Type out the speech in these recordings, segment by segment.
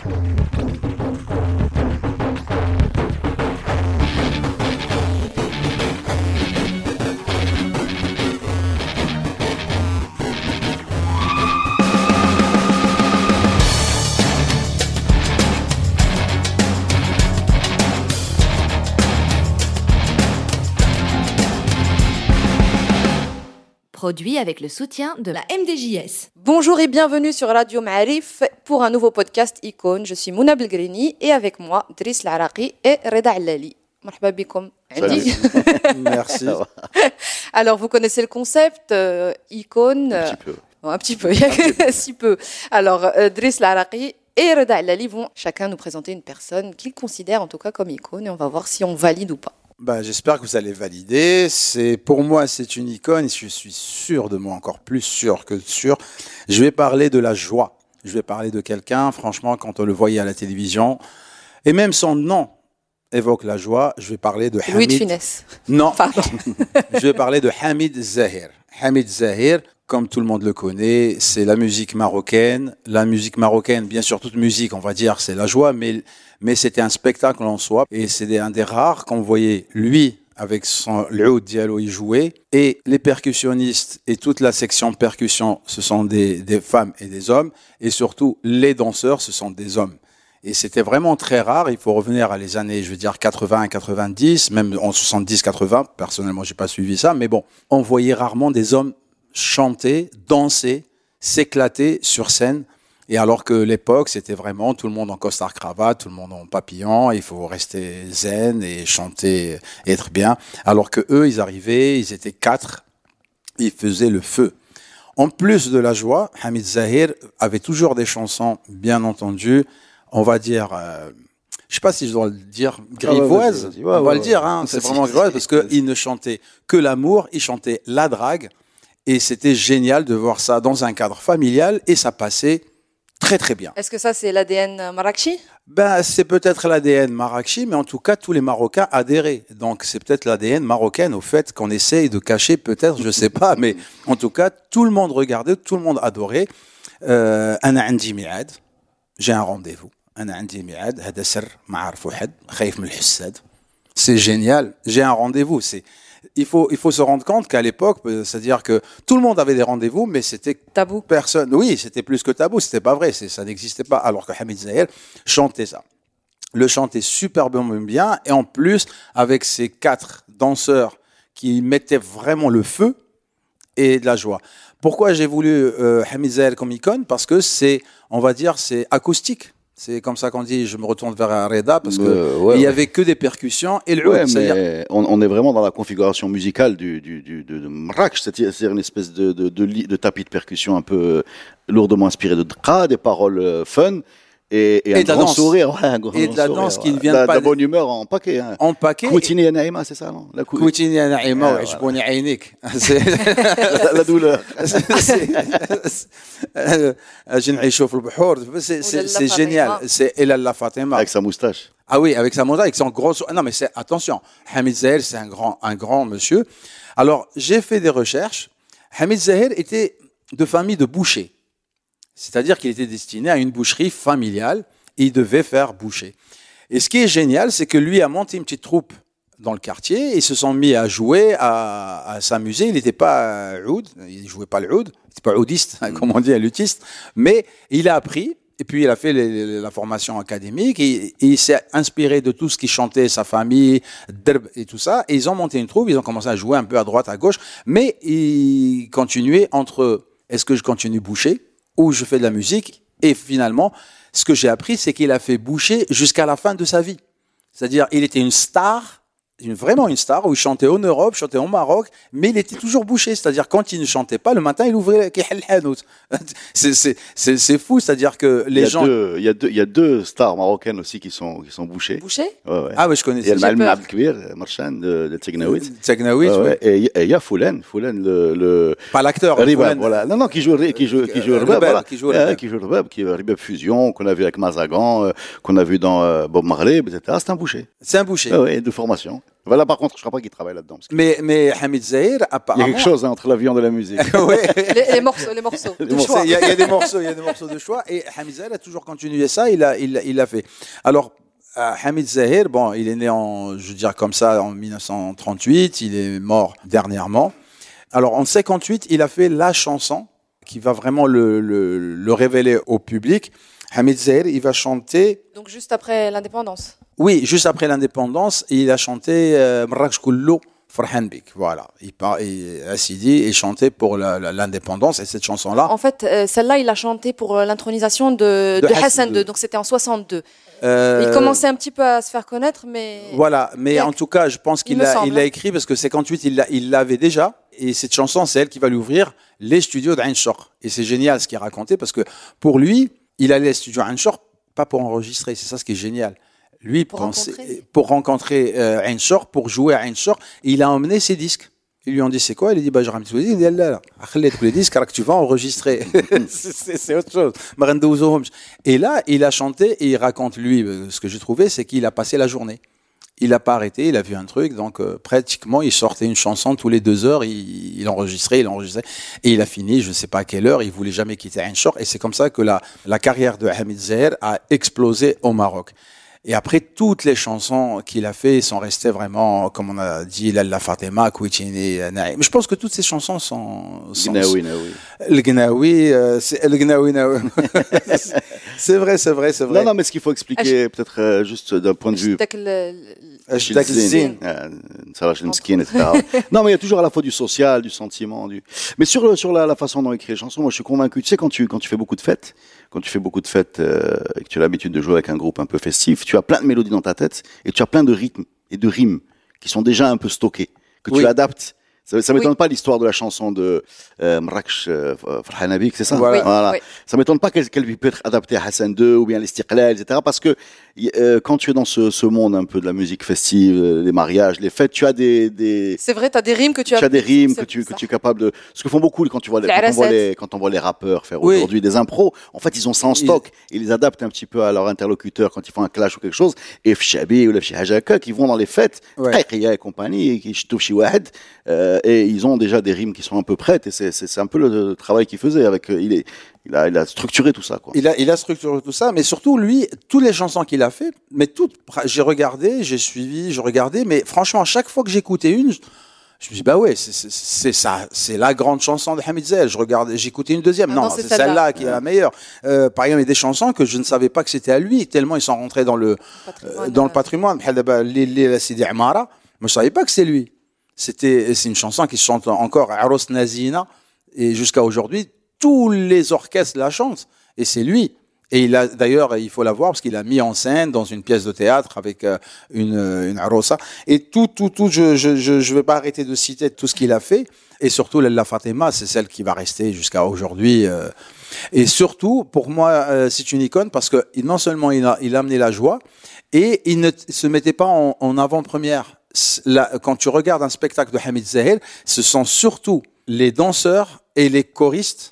Thank you. Produit avec le soutien de la MDJS. Bonjour et bienvenue sur Radio Ma'arif pour un nouveau podcast Icône. Je suis Mouna Belgrini et avec moi Driss Laraqi et Reda Allali. Merci. Alors, vous connaissez le concept euh, Icône Un petit peu. euh, un petit peu, il y a que si peu. Alors, euh, Driss Laraqi et Reda Allali vont chacun nous présenter une personne qu'ils considèrent en tout cas comme icône et on va voir si on valide ou pas. Ben, J'espère que vous allez valider. C'est Pour moi, c'est une icône et je suis sûr de moi, encore plus sûr que sûr. Je vais parler de la joie. Je vais parler de quelqu'un, franchement, quand on le voyait à la télévision, et même son nom évoque la joie, je vais parler de Louis de Hamid. Funès. Non, Pardon. je vais parler de Hamid Zahir. Hamid Zahir, comme tout le monde le connaît, c'est la musique marocaine. La musique marocaine, bien sûr, toute musique, on va dire, c'est la joie, mais, mais c'était un spectacle en soi. Et c'est un des rares qu'on voyait lui avec son l'oud diallo y jouer. Et les percussionnistes et toute la section percussion, ce sont des, des femmes et des hommes. Et surtout, les danseurs, ce sont des hommes. Et c'était vraiment très rare. Il faut revenir à les années, je veux dire, 80 90, même en 70, 80. Personnellement, j'ai pas suivi ça. Mais bon, on voyait rarement des hommes chanter, danser, s'éclater sur scène. Et alors que l'époque, c'était vraiment tout le monde en costard cravate, tout le monde en papillon, il faut rester zen et chanter, être bien. Alors que eux, ils arrivaient, ils étaient quatre, ils faisaient le feu. En plus de la joie, Hamid Zahir avait toujours des chansons, bien entendu, on va dire, euh, je sais pas si je dois le dire, grivoise. On va le dire, hein, c'est vraiment grivoise parce qu'il ne chantait que l'amour, il chantait la drague. Et c'était génial de voir ça dans un cadre familial et ça passait très très bien. Est-ce que ça c'est l'ADN Marrakchi? Ben, C'est peut-être l'ADN Marrakchi, mais en tout cas tous les Marocains adhéraient. Donc c'est peut-être l'ADN marocaine au fait qu'on essaye de cacher peut-être, je ne sais pas, mais en tout cas tout le monde regardait, tout le monde adorait. Euh, j'ai un rendez-vous. أنا عندي ميعاد. هذا سر ما عرف واحد. خايف من الحساد. C'est génial. J'ai un rendez-vous. C'est, il faut, il faut se rendre compte qu'à l'époque, euh, c'est-à-dire que tout le monde avait des rendez-vous, mais c'était Tabou. personne. Oui, c'était plus que tabou, c'était pas vrai, c'est- ça n'existait pas. Alors que Hamid Zahir chantait ça. Le chantait superbement bien, et en plus, avec ces quatre danseurs qui mettaient vraiment le feu et de la joie. Pourquoi j'ai voulu euh, Hamid Zahir comme icône Parce que c'est, on va dire, c'est acoustique. C'est comme ça qu'on dit, je me retourne vers Reda, parce que Euh, ouais, il y ouais. avait que des percussions et le Ouais, mais on, on est vraiment dans la configuration musicale du, du, du, de, de Marrakech, c'est-à-dire une espèce de, de, de, tapis de percussion un peu euh, lourdement inspiré de dra, des paroles euh, fun et, et, et, un grand sourire, ouais, un grand et de la sourire, danse qui ne vient pas de bonne humeur en paquet. Hein. En paquet. Koutini et Naïma, c'est ça, non La cou... Koutini et Naïma, ouais, je connais Ainik. La douleur. Je le. C'est génial. C'est Elala Fatima. Avec sa moustache. Ah oui, avec sa moustache, avec son gros. Non, mais c'est attention. Hamid Zahir, c'est un grand, un grand monsieur. Alors, j'ai fait des recherches. Hamid Zahir était de famille de bouchers c'est-à-dire qu'il était destiné à une boucherie familiale il devait faire boucher et ce qui est génial c'est que lui a monté une petite troupe dans le quartier, ils se sont mis à jouer, à, s'amuser. Il n'était pas euh, oud, il jouait pas le oud, il n'était pas oudiste, comme on dit, un luthiste, mais il a appris. Et puis il a fait la formation académique il s'est inspiré de tout ce qui chantait sa famille, Derb et tout ça. Et ils ont monté une troupe, ils ont commencé à jouer un peu à droite, à gauche, mais ils continuaient entre est-ce que je continue boucher? Ou je fais de la musique. Et finalement, ce que j'ai appris, c'est qu'il a fait boucher jusqu'à la fin de sa vie. C'est-à-dire, il était une star, une- vraiment une star, où il chantait en Europe, chantait au Maroc, mais il était toujours bouché. C'est-à-dire, quand il ne chantait pas, le matin, il ouvrait. C'est- c'est- C'est c'est fou, c'est-à-dire que Il y, les a gens. deux, il, y a deux, il y a deux stars marocaines aussi qui sont, qui sont bouchées. Bouché Ouais, ouais. Ah oui, je Il y a le Malm peur. Abdelkbir, Marchan de, de Tegnaoui. Tegnaoui, Ouais, ouais. Et il y a- et il y a Foulen, Foulen le, le Pas l'acteur. Ribab, Foulen. voilà. Non, non, qui joue, qui joue, qui joue Euh, Ribab, Rebab, voilà. qui joue Rebab. qui joue Ribab, qui est Ribab Fusion, qu'on a vu avec Mazagan, euh, qu'on a vu dans euh, Bob Marley, etc. C'est un boucher. C'est un boucher. Ouais, de formation. Voilà, par contre, je crois pas qu'il travaille là-dedans. que Mais, mais Hamid Zahir, Il y a apparemment. quelque chose hein, entre la viande et la musique. Ouais. Les, les morceaux, les morceaux de morceaux, choix. Il y, a, il y a des morceaux, il y a des morceaux de choix. Et Hamid Zahir a toujours continué ça. Il a, il, il l'a fait. Alors, euh, Hamid Zahir, bon, il est né en, je veux dire comme ça, en 1938. Il est mort dernièrement. Alors, en 58, il a fait la chanson qui va vraiment le, le, le révéler au public. Hamid Zahir, il va chanter Donc juste après l'indépendance. Oui, juste après l'indépendance, il a chanté euh, Marrakech Kullu Farhan Bik. Voilà. Il part, Assidi et chanté pour l'indépendance. Et cette chanson-là, En fait, euh, celle-là, il a chanté pour euh, l'intronisation de, De de Hassan II. Donc c'était en 62. euh, Il commençait un petit peu à se faire connaître, mais Voilà. Mais en tout cas, je pense Il qu'il il l'a hein. écrit parce que 58, il l'a- il l'avait déjà. Et cette chanson, c'est elle qui va lui ouvrir les studios d'Ain. Et c'est génial ce qu'il racontait parce que pour lui, il allait aux studios Ain Shor pas pour enregistrer. C'est ça ce qui est génial. Lui, pour rencontrer, pour, rencontrer euh, pour jouer à Ainsor, il a emmené ses disques. Ils lui ont dit c'est quoi? Il a dit bah, je ramène tous les disques. Il a dit tous les disques car que tu vas enregistrer. c'est autre chose. Et là, il a chanté et il raconte lui euh, ce que j'ai trouvé, c'est qu'il a passé la journée. Il n'a pas arrêté, il a vu un truc, donc euh, pratiquement il sortait une chanson tous les deux heures, il, enregistrait, il enregistrait, et il a fini, je ne sais pas à quelle heure, il voulait jamais quitter Ainsor, et c'est comme ça que la, la carrière de Hamid Zahir a explosé au Maroc. Et après, toutes les chansons qu'il a fait sont restées vraiment, comme on a dit, Lalla Fatima, Kouitini, Naïm. Je pense que toutes ces chansons sont... sont Gnaoui, Gnaoui. Le Gnaoui, euh, c'est le Gnaoui, Gnaoui. c'est vrai, c'est vrai, c'est vrai. Non, non, mais ce qu'il faut expliquer, peut-être euh, juste d'un point de vue Hashtag Zine. Zine. Euh, Sarah Schlemskin, etc. non, mais il y a toujours à la fois du social, du sentiment, du. Mais sur le- sur la, la façon dont écrire les chansons, moi, je suis convaincu. Tu sais, quand tu quand tu fais beaucoup de fêtes, quand tu fais beaucoup de fêtes euh, et que tu as l'habitude de jouer avec un groupe un peu festif, tu as plein de mélodies dans ta tête et tu as plein de rythmes et de rimes qui sont déjà un peu stockés que Oui. tu adaptes. Ça, ça m'étonne Oui. pas l'histoire de la chanson de euh, Marrakech euh, Habib, c'est ça Voilà. Oui, oui. Ça m'étonne pas qu'elle qu'elle peut être adaptée à Hassan II ou bien l'Istiqlal, etc. Parce que euh, quand tu es dans ce, ce monde un peu de la musique festive, euh, les mariages, les fêtes, tu as des, des C'est vrai, tu as des rimes que tu tu as. as des rimes que tu, que ça. tu es capable de. Ce que font beaucoup quand tu vois les, quand on voit les, quand on voit les rappeurs faire Oui. aujourd'hui des impros. En fait, ils ont ça en stock. Ils les adaptent un petit peu à leur interlocuteur quand ils font un clash ou quelque chose. Et Fchabi ou la Fchihajaka qui vont dans les fêtes, Ouais. Et compagnie, et qui wahed, euh, euh, et ils ont déjà des rimes qui sont un peu prêtes. Et c'est un peu le, travail qu'il faisait. Avec, euh, il, est, il, a, structuré tout ça. Il, a, structuré tout ça, mais surtout, lui, toutes les chansons qu'il a fait, mais toutes, j'ai regardé, j'ai suivi, je regardais, mais franchement, à chaque fois que j'écoutais une, je me dis, bah ouais, c'est ça, c'est la grande chanson de Hamid Zell. Je regardais, j'écoutais une deuxième. Ah non, c'est celle-là qui est la meilleure. Euh, par exemple, il y a des chansons que je ne savais pas que c'était à lui, tellement ils sont rentrés dans le, le patrimoine, euh, dans le patrimoine. Je ne savais pas que c'est lui. C'était c'est une chanson qui se chante encore Aros Nazina. Et jusqu'à aujourd'hui tous les orchestres la chantent. Et c'est lui. Et il a d'ailleurs, il faut la voir parce qu'il a mis en scène dans une pièce de théâtre avec euh, une euh, une arosa. Et tout tout tout je je je, je vais pas arrêter de citer tout ce qu'il a fait. Et surtout la Fatima, c'est celle qui va rester jusqu'à aujourd'hui euh, et surtout pour moi c'est une icône parce que non seulement il a il a amené la joie et il ne se mettait pas en avant-première. Quand tu regardes un spectacle de Hamid Zahel, ce sont surtout les danseurs et les choristes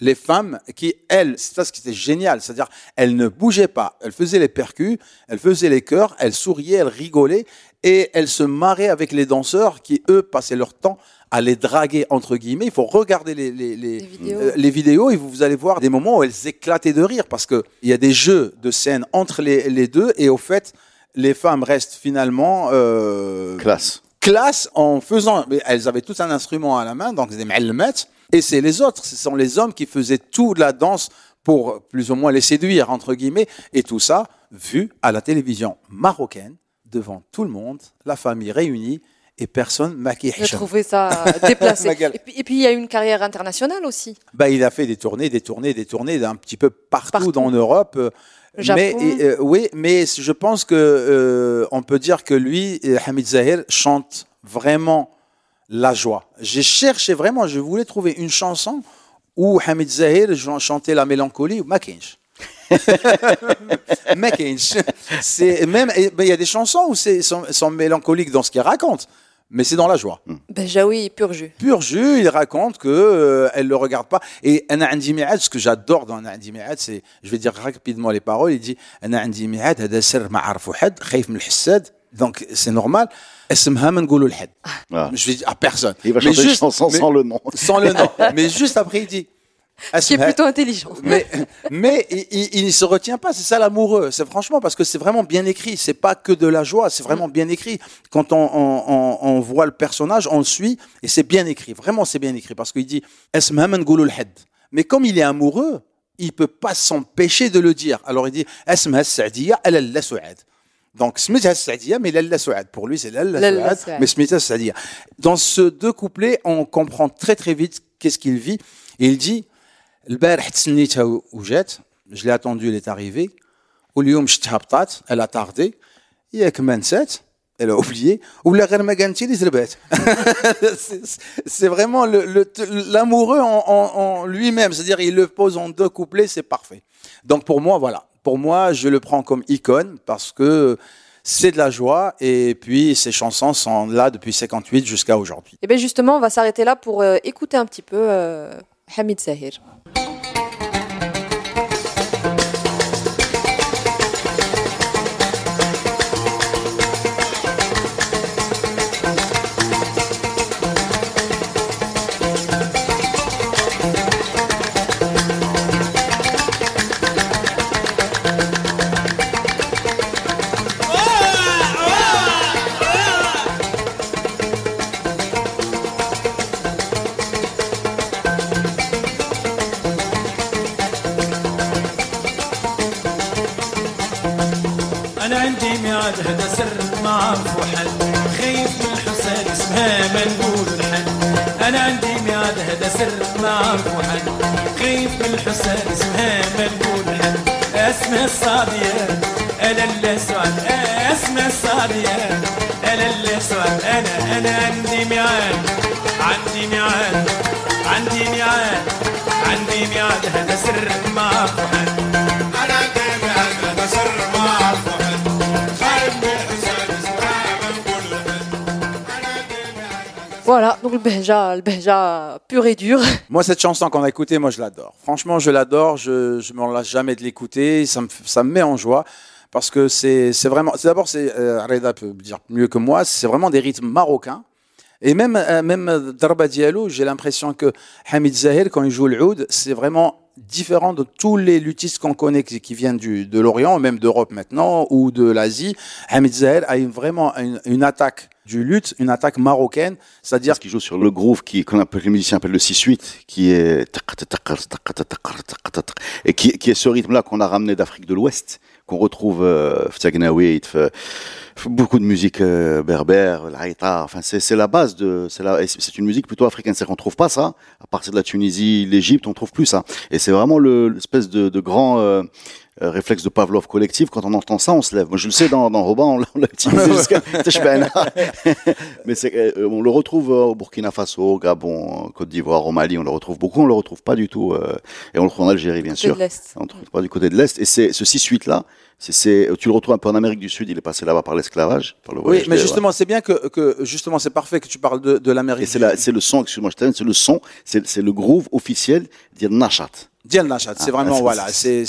les femmes qui, elles, c'est ça ce qui était génial, c'est-à-dire elles ne bougeaient pas, elles faisaient les percus, elles faisaient les chœurs, elles souriaient, elles rigolaient et elles se marraient avec les danseurs qui, eux, passaient leur temps à les draguer, entre guillemets. Il faut regarder les, les, les, Les vidéos. euh, les vidéos et vous, vous allez voir des moments où elles éclataient de rire parce qu'il y a des jeux de scène entre les, les deux et au fait, les femmes restent finalement euh, Classe. classe en faisant. Elles avaient tout un instrument à la main, donc des ma'allemettes, et c'est les autres, ce sont les hommes qui faisaient toute la danse pour plus ou moins les séduire, entre guillemets, et tout ça vu à la télévision marocaine, devant tout le monde, la famille réunie, et personne maquillé. J'ai trouvé ça déplacé. Ma gueule. et, puis, et puis, il y a une carrière internationale aussi. Bah, il a fait des tournées, des tournées, des tournées d'un petit peu partout, Partout. dans l'Europe. Mais euh, oui, mais je pense que euh, on peut dire que lui, Hamid Zahir, chante vraiment la joie. J'ai cherché vraiment, je voulais trouver une chanson où Hamid Zahir chantait la mélancolie, ma kinch. Ma kinch. C'est même, ben, il y a des chansons où c'est sont, sont mélancoliques dans ce qu'il raconte, mais c'est dans la joie. Hmm. Ben Jaoui, pur jus. Pur jus, il raconte que euh, elle le regarde pas. Et Anna Andi Mi'ad, ce que j'adore dans Anna Andi Mi'ad, c'est, je vais dire rapidement les paroles, il dit Anna Andi Mi'ad, hada sir ma'arfu had, khayf min. Donc c'est normal. Esmha men goulou l'had. Ah. Je vais dire à personne. Il va mais sans le nom. Sans le nom. mais juste après, il dit ce qui est plutôt intelligent. Mais, mais il, ne se retient pas, c'est ça l'amoureux. C'est franchement parce que c'est vraiment bien écrit. C'est pas que de la joie, c'est vraiment mm. bien écrit. Quand on, on, on, voit le personnage, on le suit et c'est bien écrit. Vraiment, c'est bien écrit parce qu'il dit Mais comme il est amoureux, il peut pas s'empêcher de le dire. Alors il dit donc, mais Lalla Souad. Pour lui, c'est Lalla Souad, mais Dans ce deux couplets, on comprend très très vite qu'est-ce qu'il vit. Il dit, البارح تسنيتها و- وجات je l'ai attendu elle est arrivée واليوم شفتها بطات elle a tardé ياك ما نسات elle a oublié ولا غير ما قالتي لي زربات C'est- c'est vraiment le- le- l'amoureux en, en- en lui-même c'est-à-dire il le pose en deux couplets c'est parfait donc pour moi voilà pour moi je le prends comme icône parce que c'est de la joie et puis ces chansons sont là depuis 58 jusqu'à aujourd'hui Et bien justement, on va s'arrêter là pour euh, écouter un petit peu euh, Hamid Zahir. اسمها الصادية انا اللي سعد انا انا عندي ميعاد عندي ميعاد عندي ميعاد عندي ميعاد هذا سر ما عرفو حد انا عندي ميعاد هذا سر ما عرفو حد خايف من الحسين اسمها ما نقولوا لحد Voilà, donc le Behja, le Behja pur et dur. Moi, cette chanson qu'on a écoutée, moi, je l'adore. Franchement, je l'adore. Je, je m'en lasse jamais de l'écouter. Ça me, f- ça me met en joie parce que c'est, vraiment. D'abord, c'est euh, Reda peut dire mieux que moi. C'est vraiment des rythmes marocains. Et même, euh, même euh, Darba Diallo, j'ai l'impression que Hamid Zahir, quand il joue le oud, c'est vraiment différent de tous les luthistes qu'on connaît qui, viennent du, de l'Orient, même d'Europe maintenant, ou de l'Asie. Hamid Zahir a vraiment une, attaque du luth, une attaque marocaine, c'est-à-dire qu'il joue sur le groove qui, qu'on appelle, les musiciens appellent le 6-8, qui est, et qui, qui est ce rythme-là qu'on a ramené d'Afrique de l'Ouest, qu'on retrouve, Ftagnaoui, f- f- beaucoup de musique euh, berbère, l'haïta, enfin, c'est, c'est la base de, c'est la, c'est une musique plutôt africaine, c'est qu'on trouve pas ça, à partir de la Tunisie, l'Égypte, on trouve plus ça. Et c'est vraiment le, l'espèce de, de grand, euh, euh, réflexe de Pavlov collectif, quand on entend ça, on se lève. Moi, je le sais, dans, dans Roban, on l'a- utilisé jusqu'à. Mais c'est, euh, on le retrouve euh, au Burkina Faso, au Gabon, en Côte d'Ivoire, au Mali, on le retrouve beaucoup, on le retrouve pas du tout, euh, et on le retrouve en Algérie, bien Côté sûr. de l'Est. On ne trouve pas du côté de l'Est. Et c'est ce 6-8 là, c'est, tu le retrouves un peu en Amérique du Sud, il est passé là-bas par l'esclavage, par le Oui, voyage mais de- justement, c'est bien que, que justement, c'est parfait que tu parles de, de l'Amérique. Et c'est la, c'est le son, excuse-moi, je c'est le son, c'est, le groove officiel dire Nachat. Diane Lachat, c'est Ah, vraiment voilà, c'est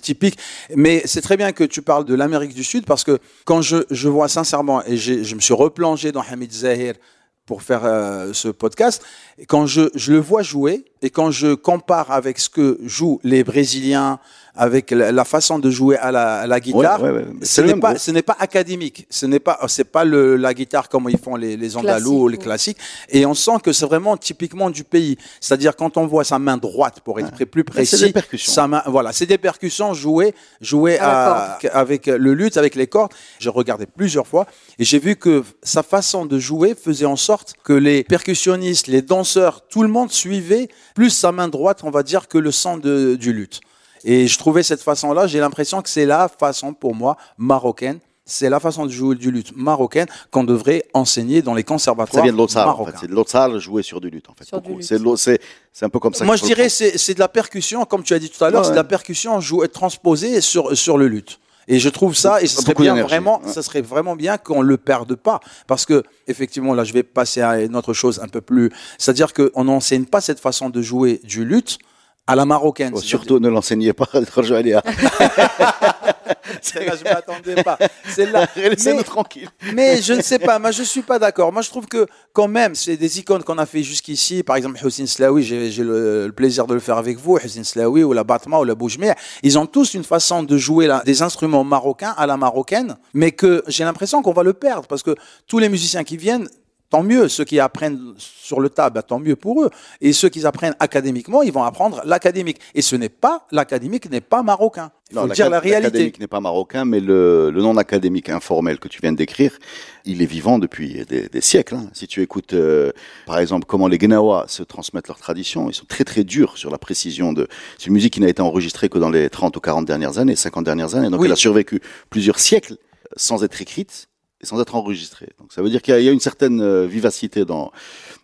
typique. Mais c'est très bien que tu parles de l'Amérique du Sud parce que quand je je vois sincèrement et je me suis replongé dans Hamid Zahir pour faire euh, ce podcast, et quand je je le vois jouer et quand je compare avec ce que jouent les Brésiliens avec la, façon de jouer à la, à la guitare, Ouais, ouais, ouais. ce n'est pas ce n'est pas académique, ce n'est pas c'est pas le, la guitare comme ils font les les andalous Classique, ou les ouais. classiques et on sent que c'est vraiment typiquement du pays. C'est-à-dire quand on voit sa main droite pour être plus Mais c'est précis, des percussions. sa main, voilà, c'est des percussions jouées, jouées À la à- avec le luth, avec les cordes. J'ai regardé plusieurs fois et j'ai vu que sa façon de jouer faisait en sorte que les percussionnistes, les danseurs, tout le monde suivait plus sa main droite, on va dire, que le son de- du luth. Et je trouvais cette façon-là, j'ai l'impression que c'est la façon pour moi marocaine. C'est la façon de jouer du luth marocaine qu'on devrait enseigner dans les conservatoires Ça vient de l'autre salle, en marocains. fait. C'est de l'autre salle jouer sur du luth, en fait. C'est, un peu comme ça. Moi, je dirais c'est c'est de la percussion, comme tu as dit tout à l'heure, Ouais, c'est de la percussion jouée, transposée sur sur le luth. Et je trouve ça, et ce serait bien vraiment, ouais. ça serait vraiment bien qu'on le perde pas, parce que effectivement, là, je vais passer à une autre chose un peu plus, c'est-à-dire qu'on n'enseigne pas cette façon de jouer du luth à la marocaine. Oh, surtout, ne l'enseignez pas. Roger Alia. Celle-là, je m'attendais pas. Celle-là. Laissez-nous Mais- tranquille. Mais je ne sais pas, moi je suis pas d'accord. Moi je trouve que quand même, c'est des icônes qu'on a fait jusqu'ici. Par exemple, Hussein Slaoui, j'ai j'ai le, le plaisir de le faire avec vous. Hussein Slaoui ou la Batma ou la Boujmir, ils ont tous une façon de jouer la- des instruments marocains à la marocaine, mais que j'ai l'impression qu'on va le perdre parce que tous les musiciens qui viennent, tant mieux. Ceux qui apprennent sur le tas, bah, tant mieux pour eux. Et ceux qui apprennent académiquement, ils vont apprendre l'académique. Et ce n'est pas, l'académique n'est pas marocain. Il faut Non, dire la réalité. L'académique n'est pas marocain, mais le, le non académique informel que tu viens de décrire, il est vivant depuis des, des siècles. hein. Si tu écoutes, euh, par exemple, comment les Gnawa se transmettent leur tradition, ils sont très très durs sur la précision de. C'est une musique qui n'a été enregistrée que dans les 30 ou 40 dernières années, 50 dernières années. Donc Oui. elle a survécu plusieurs siècles sans être écrite sans être enregistré. Donc ça veut dire qu'il y, a une certaine euh, vivacité dans,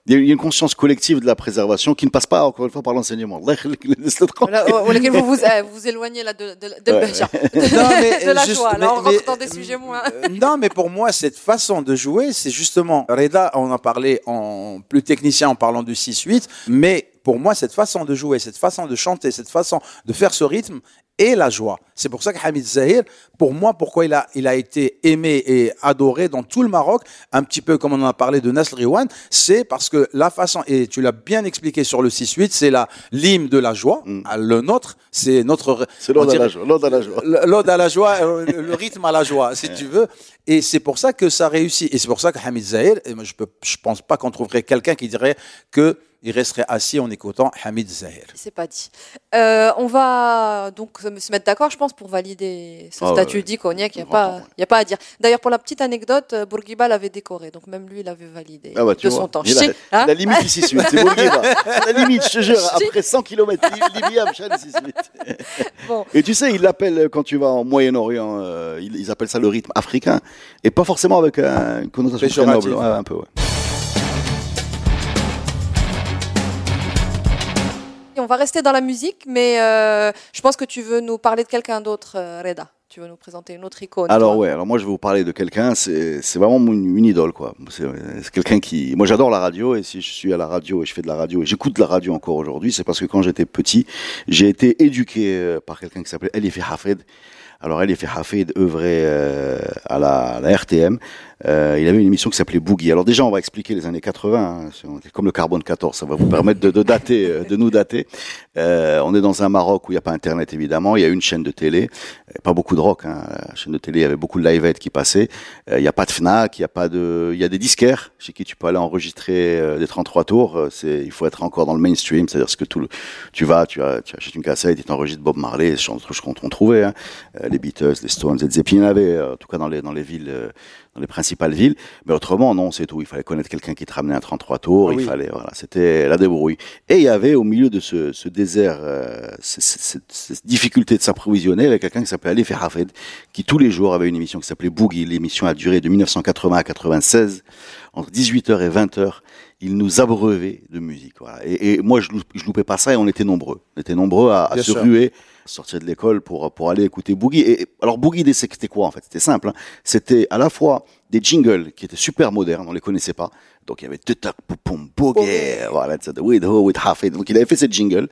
il y a une conscience collective de la préservation qui ne passe pas encore une fois par l'enseignement. Voilà, vous euh, vous, éloignez là de, de, de, la juste, joie. Là, on des euh, sujets moins. Non, mais pour moi, cette façon de jouer, c'est justement Reda, on en parlait en plus technicien en parlant du 6-8, mais pour moi, cette façon de jouer, cette façon de chanter, cette façon de faire ce rythme est la joie. C'est pour ça que Hamid Zahir, pour moi, pourquoi il a, il a été aimé et adoré dans tout le Maroc, un petit peu comme on en a parlé de Nasl Riwan, c'est parce que la façon, et tu l'as bien expliqué sur le 6-8, c'est la l'hymne de la joie. Mm. Ah, Le nôtre, c'est notre... C'est l'ordre on à la joie. L'ordre à la joie. l'ode à la joie, euh, le rythme à la joie, si tu veux. Et c'est pour ça que ça réussit. Et c'est pour ça que Hamid Zahir, et moi, je peux, je pense pas qu'on trouverait quelqu'un qui dirait que il resterait assis en écoutant Hamid Zahir. C'est pas dit. Euh, on va donc se mettre d'accord, je pense, pour valider ce Ah statut ouais. d'iconiaque. Il n'y a, pas- y a pas à dire. D'ailleurs, pour la petite anecdote, euh, Bourguiba l'avait décoré. Donc même lui, il avait validé Ah bah, de vois. son temps. Il Je a- sais, hein La limite ici c'est Bourguiba. La limite, je te jure, après 100 km, Libya. Bon. Et tu sais, ils l'appellent, quand tu vas en Moyen-Orient, euh, ils, ils appellent ça le rythme africain, et pas forcément avec un- une connotation très noble. Ouais, un peu, ouais. On va rester dans la musique, mais euh, je pense que tu veux nous parler de quelqu'un d'autre, euh, Reda. Tu veux nous présenter une autre icône. Alors toi. ouais, alors moi je vais vous parler de quelqu'un, c'est vraiment une, une idole quoi. C'est quelqu'un qui, moi j'adore la radio et si je suis à la radio et je fais de la radio et j'écoute la radio encore aujourd'hui, c'est parce que quand j'étais petit, j'ai été éduqué euh, par quelqu'un qui s'appelait Elifi Hafed. Alors Elifi Hafed œuvrait euh, à, la, RTM. Euh, il avait une émission qui s'appelait Boogie. Alors déjà on va expliquer les années 80, hein, comme le carbone 14, ça va vous permettre de, dater, euh, de nous dater. Euh, on est dans un Maroc où il n'y a pas Internet évidemment, il y a une chaîne de télé, pas beaucoup de rock. Hein. La chaîne de télé, il y avait beaucoup de livettes qui passaient. Il n'y a pas de Fnac, il y a pas de, il y a des disquaires chez qui tu peux aller enregistrer des 33 tours. Il faut être encore dans le mainstream, c'est-à-dire ce que tout le, tu vas, tu, achètes une cassette, et tu enregistres Bob Marley, ce genre de trucs qu'on trouvait, hein. Les Beatles, les Stones, les Zeppelin, en tout cas dans les dans les villes. euh, dans les principales villes, mais autrement non, c'est tout. Il fallait connaître quelqu'un qui te ramenait un 33 tours. Ah il fallait, voilà, c'était la débrouille. Et il y avait au milieu de ce, ce désert, euh, cette, cette difficulté de s'approvisionner, avec quelqu'un qui s'appelait Ali Hafed, qui tous les jours avait une émission qui s'appelait Boogie. L'émission a duré de 1980 à 96, entre 18h et 20h. Il nous abreuvait de musique. Voilà. Et, et moi, je, je loupais pas ça et on était nombreux. On était nombreux à, à se sûr. ruer, sortir de l'école pour, pour aller écouter Boogie. Et, alors, Boogie, c'était quoi en fait? C'était simple. hein. C'était à la fois des jingles qui étaient super modernes, on les connaissait pas. Donc il y avait Tutak Poupom Boogie, voilà, etc. with Ho, with Hafid. Donc il avait fait ces jingles.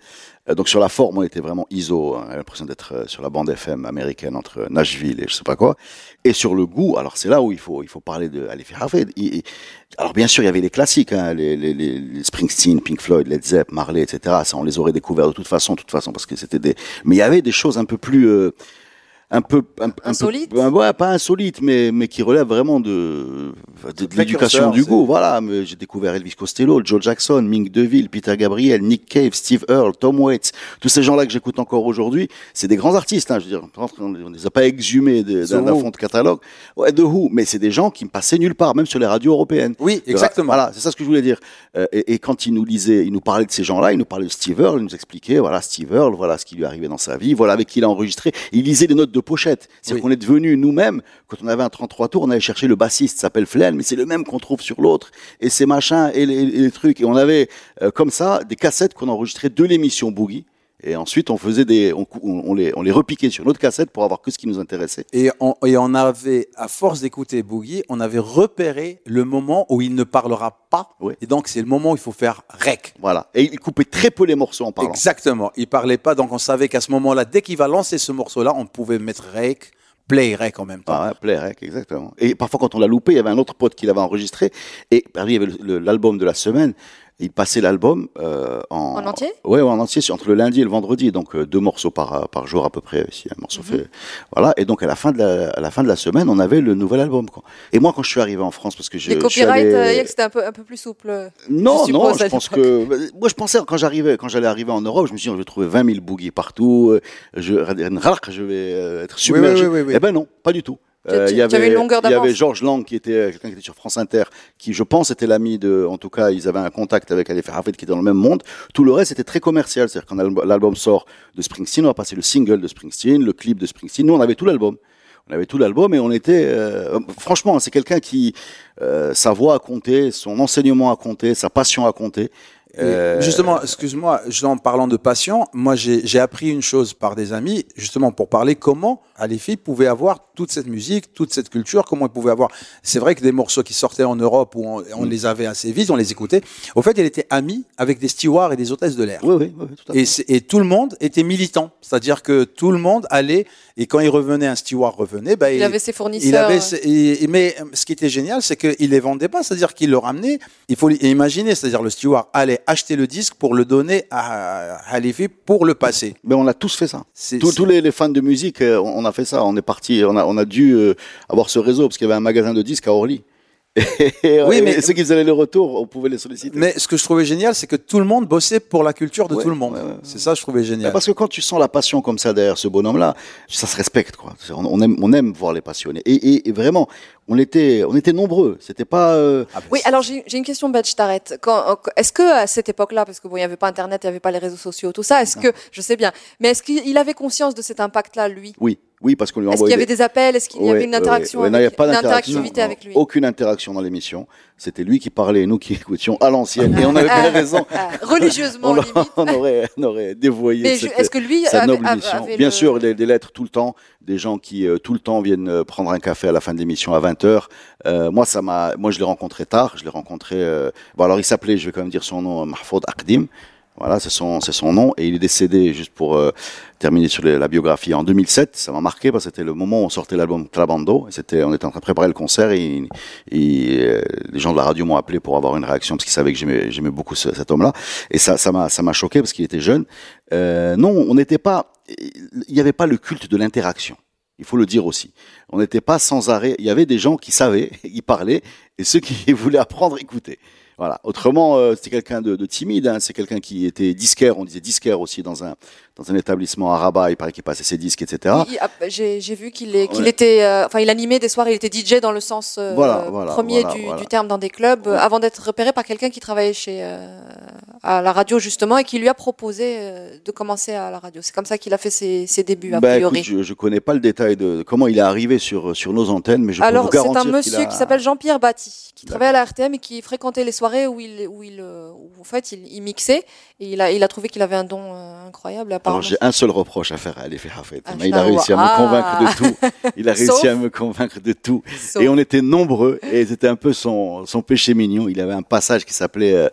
Euh, donc sur la forme, on était vraiment ISO. hein. L'impression d'être euh, sur la bande FM américaine entre Nashville et je sais pas quoi. Et sur le goût, alors c'est là où il faut il faut parler de. Il- il- alors bien sûr, il y avait les classiques, hein, les, les, les, les Springsteen, Pink Floyd, Led Zepp, Marley, etc. Ça, on les aurait découverts de toute façon, de toute façon, parce que c'était des. Mais il y avait des choses un peu plus. euh, un peu un, un peu- ben, ouais, pas insolite mais mais qui relève vraiment de de, de l'éducation goût voilà mais j'ai découvert Elvis Costello Joe Jackson Mink DeVille Peter Gabriel Nick Cave Steve Earle Tom Waits tous ces gens là que j'écoute encore aujourd'hui c'est des grands artistes hein, je veux dire on ne les a pas exhumés d'un fond de catalogue ouais de Who mais c'est des gens qui me passaient nulle part même sur les radios européennes Oui, exactement. voilà, c'est ça ce que je voulais dire. Euh, et, et quand il nous lisait, il nous parlait de ces gens-là, il nous parlait de Steve Earle, il nous expliquait, voilà, Steve Earle, voilà ce qui lui arrivait dans sa vie, voilà avec qui il a enregistré. Il lisait les notes de pochette. C'est-à-dire Oui. qu'on est devenu nous-mêmes, quand on avait un 33 tours, on allait chercher le bassiste, s'appelle Flynn, mais c'est le même qu'on trouve sur l'autre, et ces machins, et les, et les trucs. Et on avait, euh, comme ça, des cassettes qu'on enregistrait de l'émission Boogie. Et ensuite, on faisait des, on, les, on les repiquait sur notre cassette pour avoir que ce qui nous intéressait. Et on, et on avait, à force d'écouter Boogie, on avait repéré le moment où il ne parlera pas. Oui. Et donc, c'est le moment où il faut faire rec. Voilà. Et il coupait très peu les morceaux en parlant. Exactement. Il parlait pas, donc on savait qu'à ce moment-là, dès qu'il va lancer ce morceau-là, on pouvait mettre rec, play rec en même temps. Ah ouais, play rec, exactement. Et parfois, quand on l'a loupé, il y avait un autre pote qui l'avait enregistré. Et parmi, il y avait l'album de la semaine. Il passait l'album euh, en, En entier Ouais, en entier, entre le lundi et le vendredi. Donc euh, deux morceaux par, par jour à peu près. Si un morceau Mhm. fait, voilà. Et donc à la fin de la, à la fin de la semaine, on avait le nouvel album. Quoi. Et moi, quand je suis arrivé en France, parce que je, Les copyrights, allé- euh, c'était un peu, un peu plus souple. non, je non, je pense que moi je pensais quand j'arrivais, quand j'allais arriver en Europe, je me suis dit je vais trouver 20 000 boogies partout, euh, je, je vais euh, être submergé. oui, oui, oui. Eh ben non, pas du tout. Euh, il y longueur il y avait. Georges Lang qui était euh, quelqu'un qui était sur France Inter, qui je pense était l'ami de, en tout cas ils avaient un contact avec Alif Hafid qui était dans le même monde. Tout le reste était très commercial, c'est-à-dire quand l'album- sort de Springsteen, on va passer le single de Springsteen, le clip de Springsteen. Nous on avait tout l'album. On avait tout l'album et on était, euh, franchement, c'est quelqu'un qui, euh, sa voix a compté, son enseignement a compté, sa passion a compté. Et Justement, excuse-moi, justement, en parlant de passion, moi j'ai j'ai appris une chose par des amis, justement pour parler comment Alifi pouvait avoir toute cette musique, toute cette culture, comment il pouvait avoir. C'est vrai que des morceaux qui sortaient en Europe où on, on les avait assez vite, on les écoutait. Au fait, il était ami avec des stewards et des hôtesses de l'air. Oui, oui, oui, tout à fait. Et, tout le monde était militant, c'est-à-dire que tout le monde allait et quand il revenait, un steward revenait, bah, Il avait ses fournisseurs. il avait, et- mais euh, ce qui était génial, c'est qu'il les vendait pas, c'est-à-dire qu'il le ramenait. Il faut imaginer, c'est-à-dire le steward allait acheter le disque pour le donner à Halifi pour le passer. Mais on a tous fait ça. C'est- Tous, tous les, les fans de musique, euh, on, on a fait ça. On est parti, on a, on a dû euh, avoir ce réseau parce qu'il y avait un magasin de disques à Orly. Et, Oui, et mais- ceux qui faisaient le retour, on pouvait les solliciter. Mais ce que je trouvais génial, c'est que tout le monde bossait pour la culture de Ouais, tout le monde. ouais, ouais, ouais. C'est ça, que je trouvais génial. Parce que quand tu sens la passion comme ça derrière ce bonhomme-là, ça se respecte, quoi. On, aime, on aime voir les passionnés. Et, et, et vraiment, on était, on était nombreux. C'était pas. euh, Ah, Oui, alors j'ai une question bête, je t'arrête. Est-ce que à cette époque-là, parce que bon, il n'y avait pas Internet, il n'y avait pas les réseaux sociaux, tout ça, est-ce que, je sais bien, mais est-ce qu'il avait conscience de cet impact-là, lui? Oui, oui, parce qu'on lui Est-ce qu'il y avait des appels? Est-ce qu'il y avait une interaction ouais. Non, il y a avec- pas d'interaction. avec lui? Aucune interaction dans l'émission. C'était lui qui parlait et nous qui écoutions à l'ancienne. Et on avait bien raison. Ah, Religieusement, on, aurait, on aurait dévoyé cette, est-ce que lui sa noble avait- mission. avait Bien le- sûr, des, des lettres tout le temps, des gens qui euh, tout le temps viennent euh, prendre un café à la fin de l'émission à 20h. Euh, moi, ça m'a, moi, je l'ai rencontré tard. Je l'ai rencontré. euh, bon, alors, il s'appelait, je vais quand même dire son nom, Mahfoud Akdim. Voilà, c'est son, c'est son nom. Et il est décédé, juste pour euh, terminer sur la biographie, en 2007. Ça m'a marqué parce que c'était le moment où on sortait l'album Trabando. C'était, on était en train de préparer le concert et, et, euh, les gens de la radio m'ont appelé pour avoir une réaction parce qu'ils savaient que j'aimais, j'aimais beaucoup ce- cet homme-là. Et ça, ça m'a, ça m'a choqué parce qu'il était jeune. Euh, non, on n'était pas, il n'y avait pas le culte de l'interaction. Il faut le dire aussi. On n'était pas sans arrêt. Il y avait des gens qui savaient, ils parlaient, et ceux qui voulaient apprendre écoutaient. Voilà. Autrement, euh, c'était quelqu'un de, de timide. Hein. C'est quelqu'un qui était disquaire. On disait disquaire aussi dans un dans un établissement à Rabat. Il paraît qu'il passait ses disques, etc. Il- ah, J'ai j'ai vu qu'il qu'il Ouais. était, euh, enfin, il animait des soirs, il était DJ dans le sens euh, Voilà, voilà, premier voilà, du, du terme dans des clubs, Ouais. avant d'être repéré par quelqu'un qui travaillait chez euh, à la radio justement et qui lui a proposé euh, de commencer à la radio. C'est comme ça qu'il a fait ses, ses débuts a Ben, priori. écoute, je, je connais pas le détail de comment il est arrivé sur sur nos antennes, mais je peux Alors vous c'est garantir un qu'il monsieur a- qui s'appelle Jean-Pierre Batti, qui travaillait à la RTM et qui fréquentait les soirées où il où il où, en fait il, il mixait et il a il a trouvé qu'il avait un don euh, incroyable. Alors j'ai un seul reproche à faire à l'effet Hafed. Ah, Mais il a réussi à me ah. convaincre de tout. Il a réussi Sauf- à me convaincre de tout. Sauf- Et on était nombreux et c'était un peu son, son péché mignon. Il avait un passage qui s'appelait euh,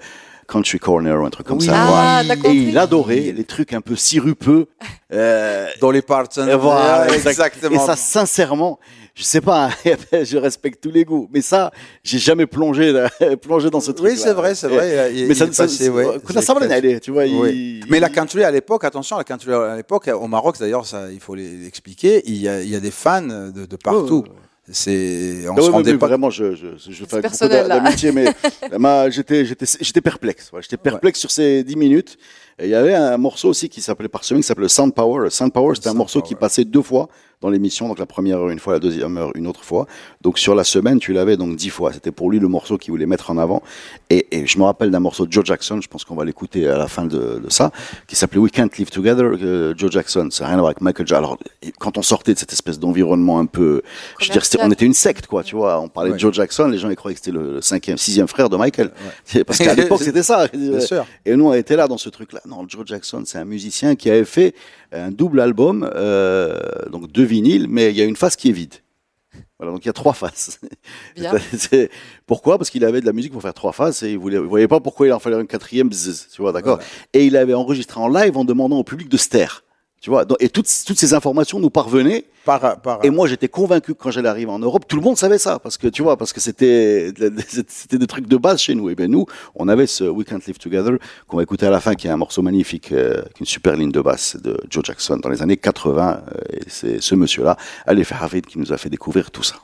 Country Corner ou un truc comme Oui. ça. Ah, Voilà. Et il adorait les trucs un peu sirupeux. Euh, Dans les partenaires. et voilà, exact. exactement. Et ça, sincèrement, je sais pas, je respecte tous les goûts, mais ça, j'ai jamais plongé, là- plongé dans ce truc. oui, c'est vrai, c'est vrai. il- Mais il ça, est ça, passé, ouais. ça, ça va aller, tu vois. Oui. il- Mais la country à l'époque, attention, la country à l'époque, au Maroc d'ailleurs, ça, il faut l'expliquer, il y a, il y a des fans de, de partout. Ouais, ouais, C'est, on Ah se rendait pas. Vraiment, je, je, je fais beaucoup là. d'amitié, mais ma- j'étais, j'étais, j'étais perplexe. ouais. J'étais perplexe sur ces 10 minutes. Et il y avait un morceau aussi qui s'appelait par semaine, qui s'appelait Sound Power. Sound Power, c'était un morceau qui passait deux fois dans l'émission. Donc la première heure une fois, la deuxième heure une autre fois. Donc sur la semaine, tu l'avais donc dix fois. C'était pour lui le morceau qu'il voulait mettre en avant. Et, et je me rappelle d'un morceau de Joe Jackson, je pense qu'on va l'écouter à la fin de, de ça, qui s'appelait We Can't Live Together, euh, Joe Jackson. Ça n'a rien à voir avec Michael Jackson. Alors, quand on sortait de cette espèce d'environnement un peu, je veux dire, on était une secte, quoi, tu vois. On parlait de. Joe Jackson, les gens ils croyaient que c'était le cinquième, sixième frère de Michael. Parce qu'à l'époque, c'était ça. Bien sûr. Et nous, on était là dans ce truc-là. Non, Joe Jackson, c'est un musicien qui avait fait un double album, euh, donc deux vinyles, mais il y a une face qui est vide. Voilà, donc il y a trois faces. Pourquoi? Parce qu'il avait de la musique pour faire trois faces et il il voyait pas pourquoi il en fallait une quatrième, bzzz, tu vois, d'accord? Et il avait enregistré en live en demandant au public de se taire. Tu vois, Donc, et toutes, toutes ces informations nous parvenaient. Par, par, Et moi, j'étais convaincu que quand j'allais arriver en Europe, tout le monde savait ça, parce que tu vois, parce que c'était c'était des trucs de base chez nous. Et ben nous, on avait ce We Can't Live Together qu'on va écouter à la fin, qui est un morceau magnifique, euh, avec une super ligne de basse de Joe Jackson dans les années 80. euh, et c'est ce monsieur-là, Ali Havid, qui nous a fait découvrir tout ça.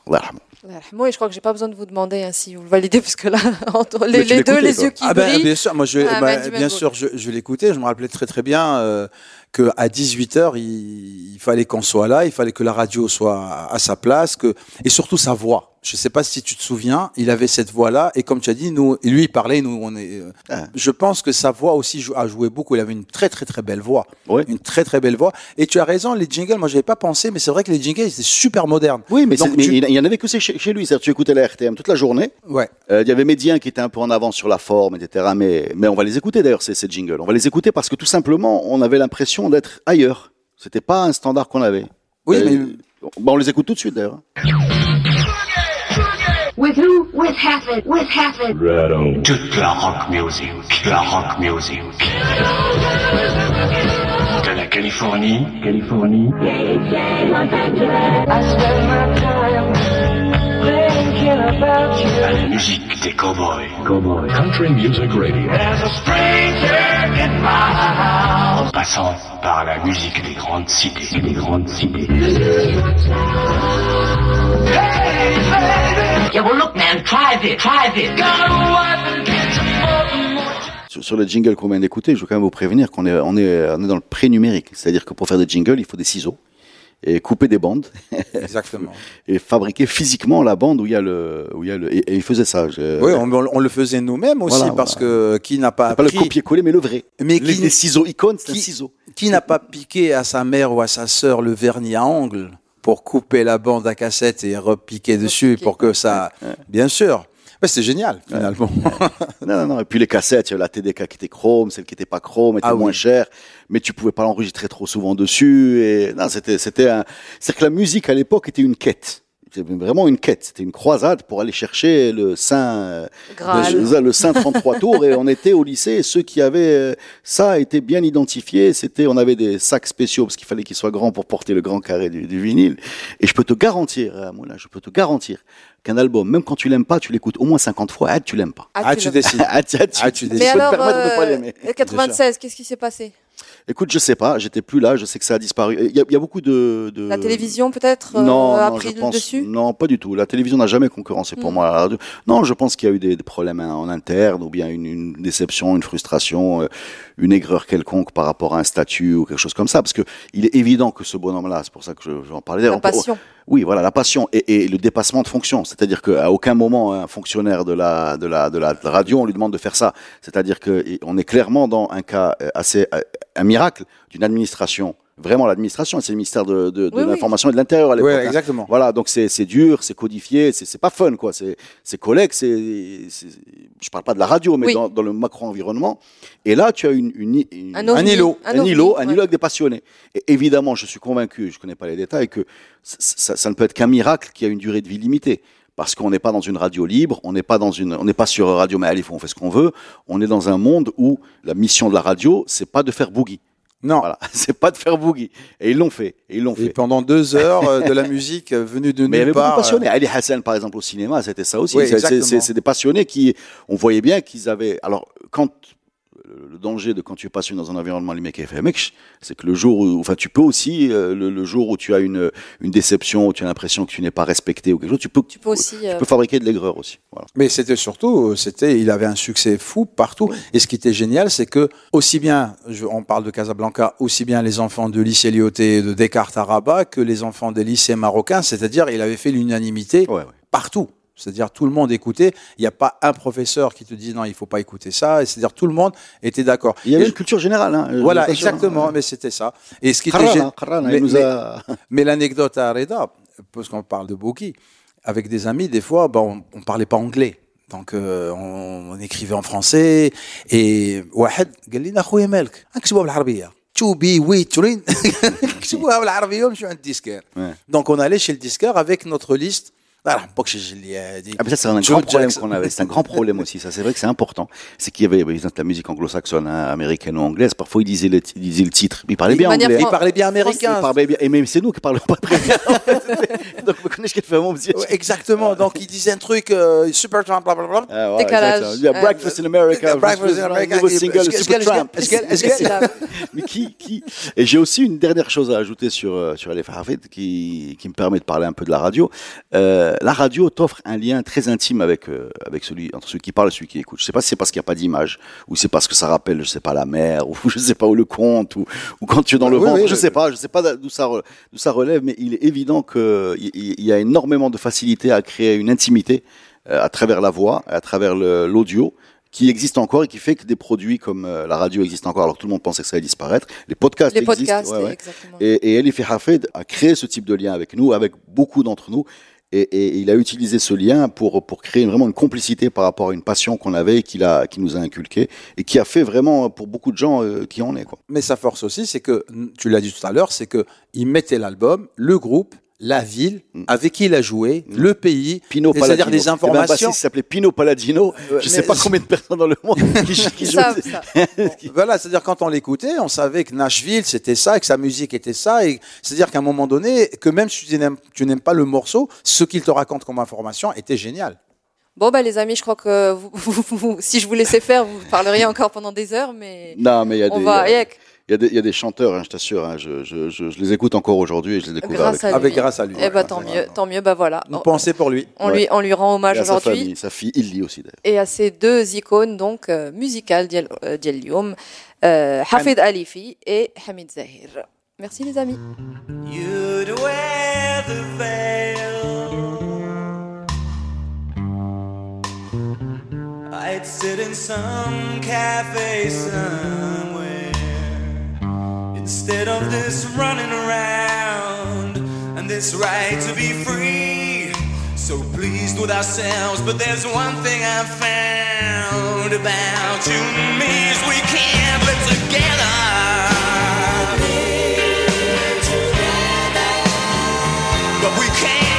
Moi, et je crois que j'ai pas besoin de vous demander hein, si vous le validez, parce que là, entre les, deux, les yeux qui ah ben, brillent. bien sûr, moi je, Ah, bah, bien sûr, je, je l'écoutais. Je me rappelais très très bien euh, que à 18 h il, il fallait qu'on soit là, il fallait que la radio soit à, à sa place, que et surtout sa voix. Je sais pas si tu te souviens, il avait cette voix-là et comme tu as dit, nous, lui il parlait, nous on est. euh, Ah. Je pense que sa voix aussi a joué beaucoup. Il avait une très très très belle voix, Ouais. une très très belle voix. Et tu as raison, les jingles. Moi, j'avais pas pensé, mais c'est vrai que les jingles étaient super modernes. Oui, mais, Donc, c'est- mais tu- il y en avait que chez, chez lui. C'est-à-dire, tu écoutais la RTM toute la journée. Ouais. Euh, Il y avait Médien qui était un peu en avance sur la forme, etc. Mais, mais on va les écouter d'ailleurs, ces, ces jingles. On va les écouter parce que tout simplement, on avait l'impression d'être ailleurs. C'était pas un standard qu'on avait. Oui, Euh, mais bon, on les écoute tout de suite d'ailleurs. With who? With Hafford. With Hafford. Toute la rock music, la rock music. De la Californie, Californie, à la musique des cowboys. Cowboy. Country Music Radio. En passant par la musique des grandes cités, des grandes cités. Yeah, well, look, man, try this. Try this. Sur, sur le jingle qu'on vient d'écouter, je veux quand même vous prévenir qu'on est, on est, on est dans le pré-numérique. C'est-à-dire que pour faire des jingles, il faut des ciseaux et couper des bandes exactement. et fabriquer physiquement la bande où il y a le, où il y a le, et, et il faisait ça. Je- Oui, on, on le faisait nous-mêmes aussi Voilà, parce voilà. que qui n'a pas pas le appris, copier-coller, mais le vrai. Mais les, qui- les ciseaux icônes, c'est un ciseau. qui n'a pas piqué à sa mère ou à sa sœur le vernis à ongles? Pour couper la bande à cassette et repiquer dessus pour que ça, bien sûr. Ouais, c'est génial finalement. Non, non, non. Et puis les cassettes, il y avait la TDK qui était chrome, celle qui était pas chrome était Ah moins oui. chère, mais tu pouvais pas l'enregistrer trop souvent dessus. Et non, c'était, c'était un. C'est que la musique à l'époque était une quête. C'était vraiment une quête. C'était une croisade pour aller chercher le saint, euh, le, le saint 33 tours. Et on était au lycée. Et ceux qui avaient euh, ça étaient bien identifiés. C'était, on avait des sacs spéciaux parce qu'il fallait qu'ils soient grands pour porter le grand carré du, du vinyle. Et je peux te garantir, euh, Moulin, je peux te garantir qu'un album, même quand tu l'aimes pas, tu l'écoutes au moins 50 fois. Ah, tu l'aimes pas. Ah, tu décides. Ah, tu, tu- Ah, décides. Mais alors, permettre de pas euh, l'aimer. 96, qu'est-ce qui s'est passé? Écoute, je sais pas, j'étais plus là, je sais que ça a disparu. Il y a, il y a beaucoup de, de- La télévision, peut-être, euh, non, a non, pris je pense, dessus? non, pas du tout. La télévision n'a jamais concurrencé pour Mm. moi la radio. Non, je pense qu'il y a eu des, des problèmes hein, en interne ou bien une, une déception, une frustration, euh, une aigreur quelconque par rapport à un statut ou quelque chose comme ça. Parce que il est évident que ce bonhomme-là, c'est pour ça que je, j'en parlais. La peut- passion. oui, voilà, la passion et, et le dépassement de fonction. C'est-à-dire qu'à aucun moment, un fonctionnaire de la, de, la, de la radio, on lui demande de faire ça. C'est-à-dire qu'on est clairement dans un cas euh, assez, un miracle d'une administration. Vraiment, l'administration, c'est le ministère de, de, de Oui, oui. l'information et de l'intérieur à l'époque. Ouais, hein. exactement. Voilà, donc c'est c'est dur, c'est codifié, c'est c'est pas fun quoi. C'est c'est collègue, c'est c'est- je parle pas de la radio, mais Oui. dans, dans le macro environnement. Et là, tu as une, une, une- Un ovni, îlot. un ovni, îlot, un îlot avec des passionnés. Et évidemment, je suis convaincu, je connais pas les détails, que ça, ça- ça ne peut être qu'un miracle qui a une durée de vie limitée. Parce qu'on n'est pas dans une radio libre, on n'est pas dans une, on n'est pas sur Radio Maalif où on fait ce qu'on veut. On est dans un monde où la mission de la radio, c'est pas de faire boogie. Non. Voilà, c'est pas de faire boogie. Et ils l'ont fait. Et ils l'ont fait. pendant deux heures euh, de la musique euh, venue de Mais il y avait nulle beaucoup de part. passionnés. Ali Hassan, par exemple, au cinéma, c'était ça aussi. Oui, c'est des passionnés qui, on voyait bien qu'ils avaient. Alors, quand le, le danger de quand tu es passionné dans un environnement limé c'est que le jour où, enfin, tu peux aussi, euh, le, le jour où tu as une, une déception, où tu as l'impression que tu n'es pas respecté ou quelque chose, tu peux, Tu peux aussi. tu euh, peux fabriquer de l'aigreur aussi. Voilà. Mais c'était surtout, c'était, il avait un succès fou partout. Et ce qui était génial, c'est que aussi bien, je- on parle de Casablanca, aussi bien les enfants de lycée Lyoté de Descartes à Rabat que les enfants des lycées marocains. C'est-à-dire, il avait fait l'unanimité Ouais, ouais. partout. C'est-à-dire tout le monde écoutait. Il n'y a pas un professeur qui te dit non, il faut pas écouter ça. Et C'est-à-dire tout le monde était d'accord. Il y avait Et une culture générale. Hein, je- voilà, je suis pas sûr, exactement. hein. Mais c'était ça. Et ce qui était Kharran, gé- hein, Kharran, mais- il nous mais- a. mais l'anecdote à Reda, parce qu'on parle de Bouki, avec des amis, des fois, bah, on, on parlait pas anglais. Donc, euh, on, on écrivait en français. Et واحد قال لي اخويا مالك اكتبوها بالعربيه تو بي وي ترين اكتبوها بالعربيه ومشوا عند الديسكير Ouais. Donc, on allait chez le disqueur avec notre liste. voilà, euh, ah, c'est un grand problème qu'on avait. C'est un grand problème aussi. Ça, c'est vrai que c'est important. C'est qu'il y avait, de la musique anglo-saxonne, hein, américaine ou anglaise. Parfois, ils disaient le, titre. Ils parlaient bien anglais. Ils parlaient bien américain. Et même c'est nous qui parlons pas très bien. Donc, vous connaissez vraiment Exactement. Donc, ils disaient un truc euh, super Trump, blablabla. Ah, Décalage. Breakfast in America. Breakfast in America. Nouveau single Super Trump. Mais qui, Et j'ai aussi une dernière chose à ajouter sur euh, sur Harvey qui qui me permet de parler un peu de la radio la radio t'offre un lien très intime avec euh, avec celui entre celui qui parle et celui qui écoute. Je sais pas si c'est parce qu'il n'y a pas d'image ou c'est parce que ça rappelle, je sais pas, la mer ou je sais pas où le conte ou ou quand tu es dans le Oui, ventre. oui, je oui. sais pas, je sais pas d'où ça re- d'où ça relève, mais il est évident que il il y a énormément de facilité à créer une intimité euh, à travers la voix, à travers l'audio qui existe encore et qui fait que des produits comme euh, la radio existent encore alors que tout le monde pensait que ça allait disparaître. Les podcasts Les existent. podcasts, ouais, ouais. exactement. Et, et Elifi Hafed a créé ce type de lien avec nous, avec beaucoup d'entre nous. Et, et il a utilisé ce lien pour, pour créer vraiment une complicité par rapport à une passion qu'on avait et qu'il a, qui nous a inculqué et qui a fait vraiment pour beaucoup de gens euh, qui en est. Quoi. Mais sa force aussi, c'est que, tu l'as dit tout à l'heure, c'est que il mettait l'album, le groupe, la ville Mm. avec qui il a joué, le pays, c'est-à-dire des Il y avait un informations. bassiste qui s'appelait Pino Palladino. Ouais, Je sais mais- pas combien de personnes dans le monde qui, qui ça. Voilà, c'est-à-dire quand on l'écoutait, on savait que Nashville c'était ça, et que sa musique était ça, et c'est-à-dire qu'à un moment donné, que même si tu n'aimes, pas le morceau, ce qu'il te raconte comme information était génial. Bon, bah, les amis, je crois que vous- vous- vous- si je vous laissais faire, vous parleriez encore pendant des heures, mais Non, mais il y a on des, va. il y a- Yak, il y, a des, chanteurs, hein, je t'assure. Hein, je, les écoute encore aujourd'hui et je les découvre avec, grâce à lui. Eh bah, tant mieux, tant mieux. Bah voilà. Une pensée pour lui. On lui, rend hommage aujourd'hui. Sa famille, sa fille, il lit aussi d'ailleurs. Et à ses deux icônes donc euh, musicales d'Elium, euh, euh Hafid Alifi et Hamid Zahir. Merci les amis. You'd instead of this running around and this right to be free. So pleased with ourselves, but there's one thing I found about you and me is we can't live together. But we can